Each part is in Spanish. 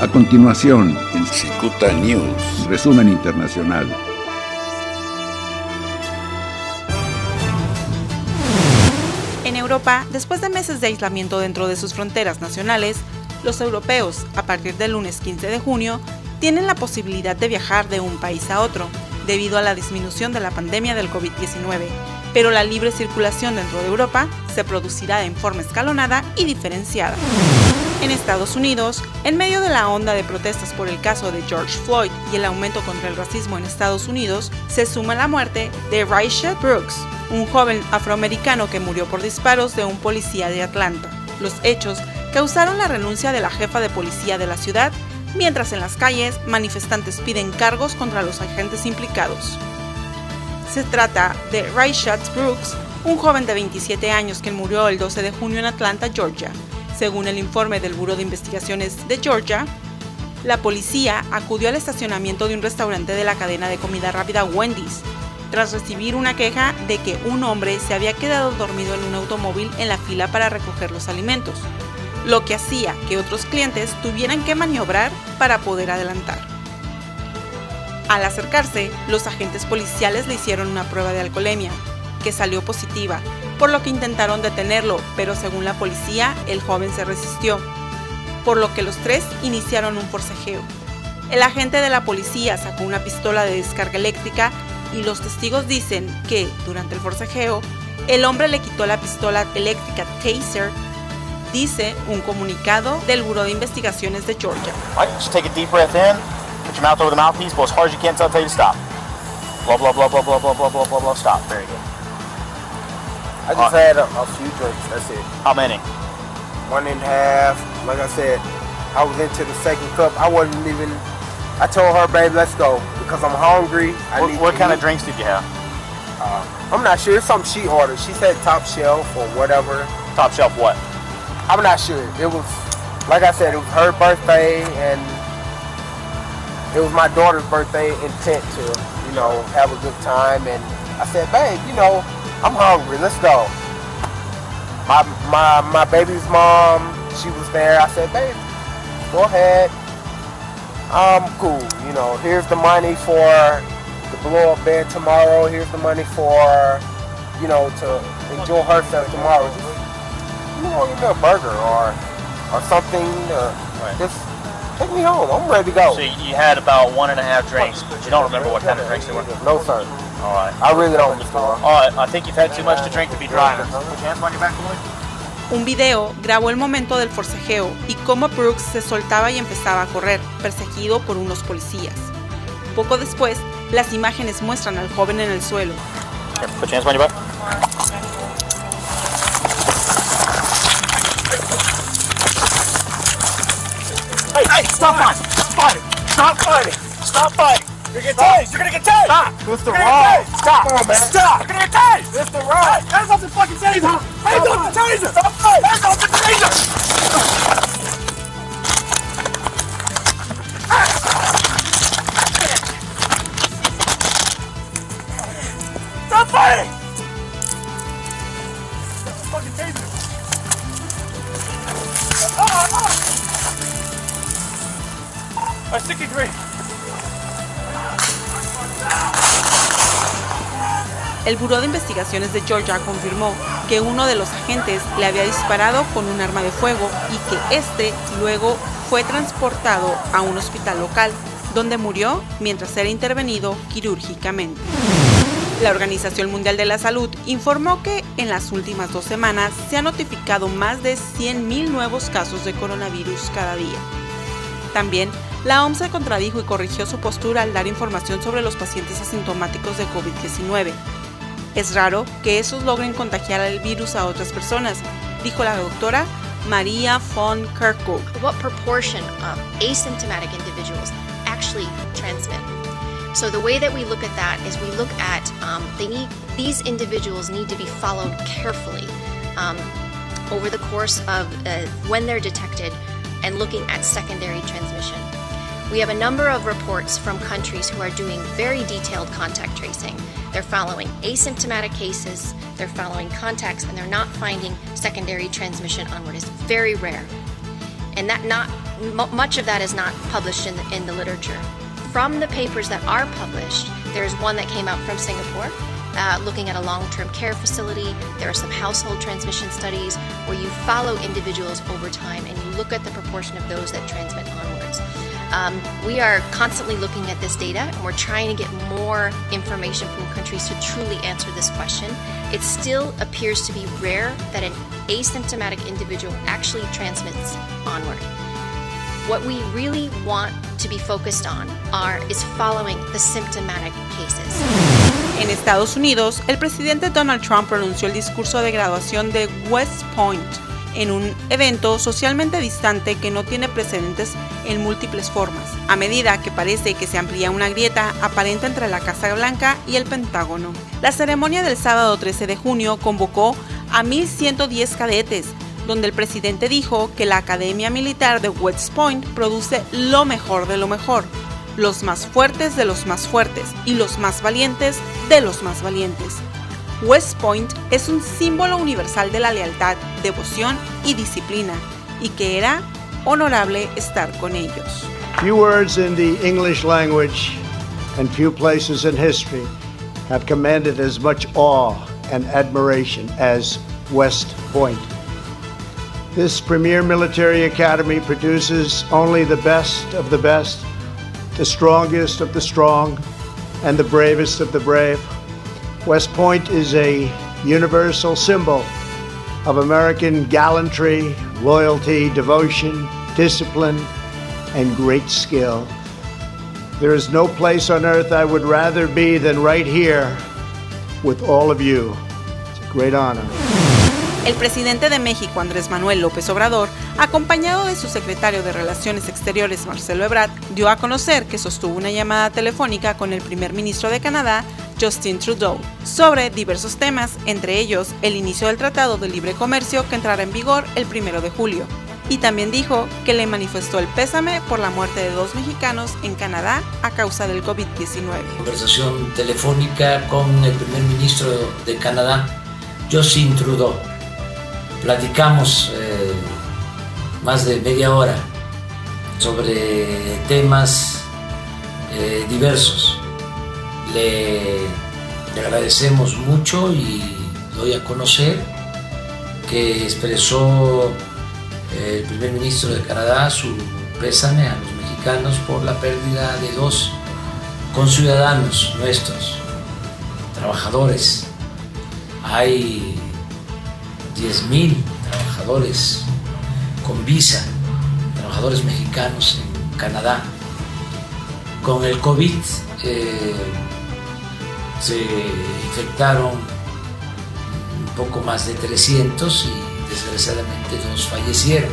A continuación, en Cicuta News. resumen internacional. En Europa, después de meses de aislamiento dentro de sus fronteras nacionales, los europeos, a partir del lunes 15 de junio, tienen la posibilidad de viajar de un país a otro, debido a la disminución de la pandemia del COVID-19. Pero la libre circulación dentro de Europa se producirá en forma escalonada y diferenciada. En Estados Unidos, en medio de la onda de protestas por el caso de George Floyd y el aumento contra el racismo en Estados Unidos, se suma la muerte de Rayshad Brooks, un joven afroamericano que murió por disparos de un policía de Atlanta. Los hechos causaron la renuncia de la jefa de policía de la ciudad, mientras en las calles manifestantes piden cargos contra los agentes implicados. Se trata de Rayshad Brooks, un joven de 27 años que murió el 12 de junio en Atlanta, Georgia. Según el informe del Buró de Investigaciones de Georgia, la policía acudió al estacionamiento de un restaurante de la cadena de comida rápida Wendy's, tras recibir una queja de que un hombre se había quedado dormido en un automóvil en la fila para recoger los alimentos, lo que hacía que otros clientes tuvieran que maniobrar para poder adelantar. Al acercarse, los agentes policiales le hicieron una prueba de alcoholemia, que salió positiva, por lo que intentaron detenerlo, pero según la policía, el joven se resistió, por lo que los tres iniciaron un forcejeo. El agente de la policía sacó una pistola de descarga eléctrica y los testigos dicen que, durante el forcejeo, el hombre le quitó la pistola eléctrica Taser, dice un comunicado del Buró de Investigaciones de Georgia. Blah, blah, blah, blah, blah, blah, blah, blah, blah, blah, stop. Very good. I just had a, a few drinks. That's it. How many? One and a half. Like I said, I was into the second cup. I wasn't even. I told her, babe, let's go because I'm hungry. I What, what kind of drinks did you have? Uh, I'm not sure. It's something she ordered. She said top shelf or whatever. Top shelf what? I'm not sure. It was, like I said, it was her birthday and it was my daughter's birthday intent to, you know, have a good time. And I said, babe, you know, I'm hungry. Let's go. My my my baby's mom, she was there. I said, babe, go ahead. I'm cool. You know, here's the money for the blow up bed tomorrow. Here's the money for, you know, to enjoy herself tomorrow. Just, you know, give me a burger or or something. Uh, Right. Just take me home. I'm ready to go. So you you had about one and a half drinks, but you don't remember what kind of drinks they were? No, sir. All right. I really don't. All right, I think you've had too much to drink to be driving. Put your hands on your back, boy. Un video grabó el momento del forcejeo y cómo Brooks se soltaba y empezaba a correr, perseguido por unos policías. Poco después, las imágenes muestran al joven en el suelo. Here, put your hands on your back. Hey, hey, stop fighting! Stop fighting! Stop fighting! Stop fighting! You're gonna get tased! You're gonna get tased! Stop! Mr. You're gonna Ross. get tased! Stop! Come on, man. Stop! You're gonna get tased! Mr. Ross. Hey, hands off the fucking taser! Hands off the taser! Stop! Hands off the taser! El Buró de Investigaciones de Georgia confirmó que uno de los agentes le había disparado con un arma de fuego y que este luego fue transportado a un hospital local, donde murió mientras era intervenido quirúrgicamente. La Organización Mundial de la Salud informó que en las últimas dos semanas se han notificado más de 100.000 nuevos casos de coronavirus cada día. También, la OMS se contradijo y corrigió su postura al dar información sobre los pacientes asintomáticos de COVID-19. Es raro que esos logren contagiar el virus a otras personas, dijo la doctora María von Kerkhove. what proportion of asymptomatic individuals actually transmit. So the way that we look at that is we look at um, they need these individuals need to be followed carefully um, over the course of uh, when they're detected and looking at secondary transmission. We have a number of reports from countries who are doing very detailed contact tracing. They're following asymptomatic cases, they're following contacts, and they're not finding secondary transmission onward. It's very rare. and that not much of that is not published in the, in the literature. From the papers that are published, there's one that came out from Singapore. Uh, looking at a long term care facility. There are some household transmission studies where you follow individuals over time and you look at the proportion of those that transmit onwards. Um, we are constantly looking at this data and we're trying to get more information from countries to truly answer this question. It still appears to be rare that an asymptomatic individual actually transmits onward. What we really want to be focused on are is following the symptomatic cases. En Estados Unidos, el presidente Donald Trump pronunció el discurso de graduación de West Point en un evento socialmente distante que no tiene precedentes en múltiples formas, a medida que parece que se amplía una grieta aparente entre la Casa Blanca y el Pentágono. La ceremonia del sábado 13 de junio convocó a 1.110 cadetes, donde el presidente dijo que la Academia Militar de West Point produce lo mejor de lo mejor, los más fuertes de los más fuertes y los más valientes de los más valientes. West Point es un símbolo universal de la lealtad, devoción y disciplina, y que era honorable estar con ellos. Few words in the English language and few places in history have commanded as much awe and admiration as West Point. This premier military academy produces only the best of the best, the strongest of the strong, and the bravest of the brave. West Point is a universal symbol of American gallantry, loyalty, devotion, discipline, and great skill. There is no place on earth I would rather be than right here with all of you. It's a great honor. El presidente de México, Andrés Manuel López Obrador, acompañado de su secretario de Relaciones Exteriores, Marcelo Ebrard, dio a conocer que sostuvo una llamada telefónica con el primer ministro de Canadá, Justin Trudeau, sobre diversos temas, entre ellos el inicio del Tratado de Libre Comercio que entrará en vigor el primero de julio. Y también dijo que le manifestó el pésame por la muerte de dos mexicanos en Canadá a causa del COVID-19. Conversación telefónica con el primer ministro de Canadá, Justin Trudeau platicamos eh, más de media hora sobre temas eh, diversos. Le, agradecemos mucho y doy a conocer que expresó eh, el primer ministro de Canadá su pésame a los mexicanos por la pérdida de dos conciudadanos nuestros, trabajadores. Hay 10.000 trabajadores con visa, trabajadores mexicanos en Canadá. Con el COVID eh, se infectaron un poco más de 300 y desgraciadamente dos fallecieron.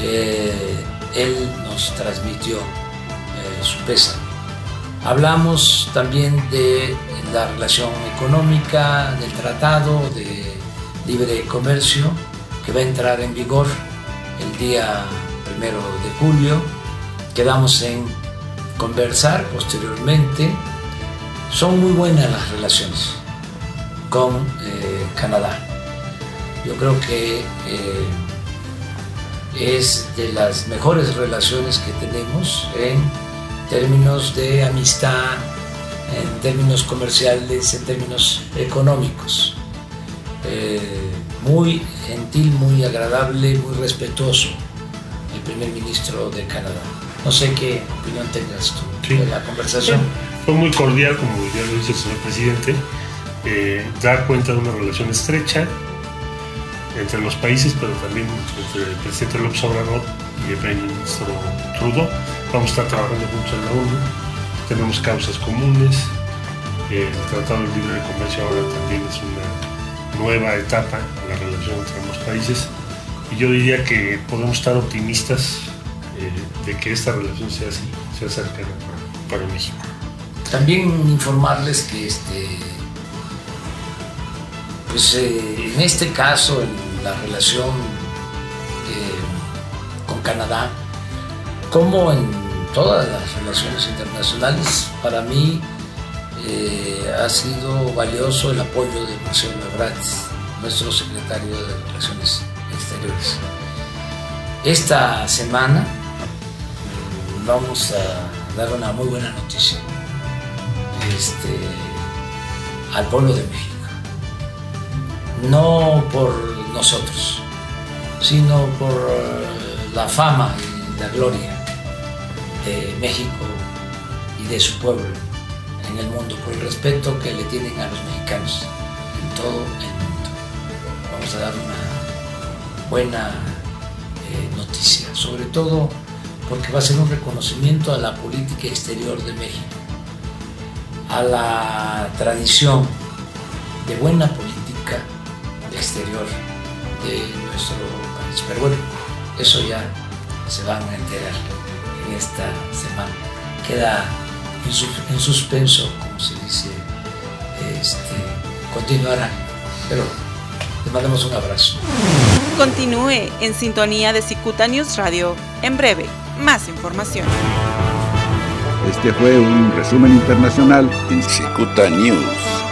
Eh, él nos transmitió eh, su pésame. Hablamos también de la relación económica, del tratado, de libre comercio que va a entrar en vigor el día primero de julio. Quedamos en conversar posteriormente. Son muy buenas las relaciones con eh, Canadá. Yo creo que eh, es de las mejores relaciones que tenemos en términos de amistad, en términos comerciales, en términos económicos. Eh, muy gentil, muy agradable, muy respetuoso el primer ministro de Canadá. No sé qué opinión tengas tú Sí. de la conversación. Fue muy cordial, como ya lo dice el señor presidente, eh, da cuenta de una relación estrecha entre los países, pero también entre el presidente López Obrador y el primer ministro Trudeau. Vamos a estar trabajando juntos en la ONU, tenemos causas comunes, eh, el Tratado de Libre Comercio ahora también es una nueva etapa en la relación entre ambos países y yo diría que podemos estar optimistas eh, de que esta relación sea así, sea cercana para México. También informarles que este, pues eh, en este caso, en la relación eh, con Canadá, como en todas las relaciones internacionales, para mí eh, ha sido valioso el apoyo de Marcelo Ebrard, nuestro secretario de Relaciones Exteriores. Esta semana vamos a dar una muy buena noticia este, al pueblo de México. No por nosotros, sino por eh, la fama y la gloria de México y de su pueblo en el mundo, por el respeto que le tienen a los mexicanos en todo el mundo. Vamos a dar una buena eh, noticia, sobre todo porque va a ser un reconocimiento a la política exterior de México, a la tradición de buena política exterior de nuestro país. Pero bueno, eso ya se van a enterar en esta semana. Queda en, suspenso, como se dice, este, continuará. Pero les mandamos un abrazo. Continúe en sintonía de Cicuta News Radio. En breve, más información. Este fue un resumen internacional en Cicuta News.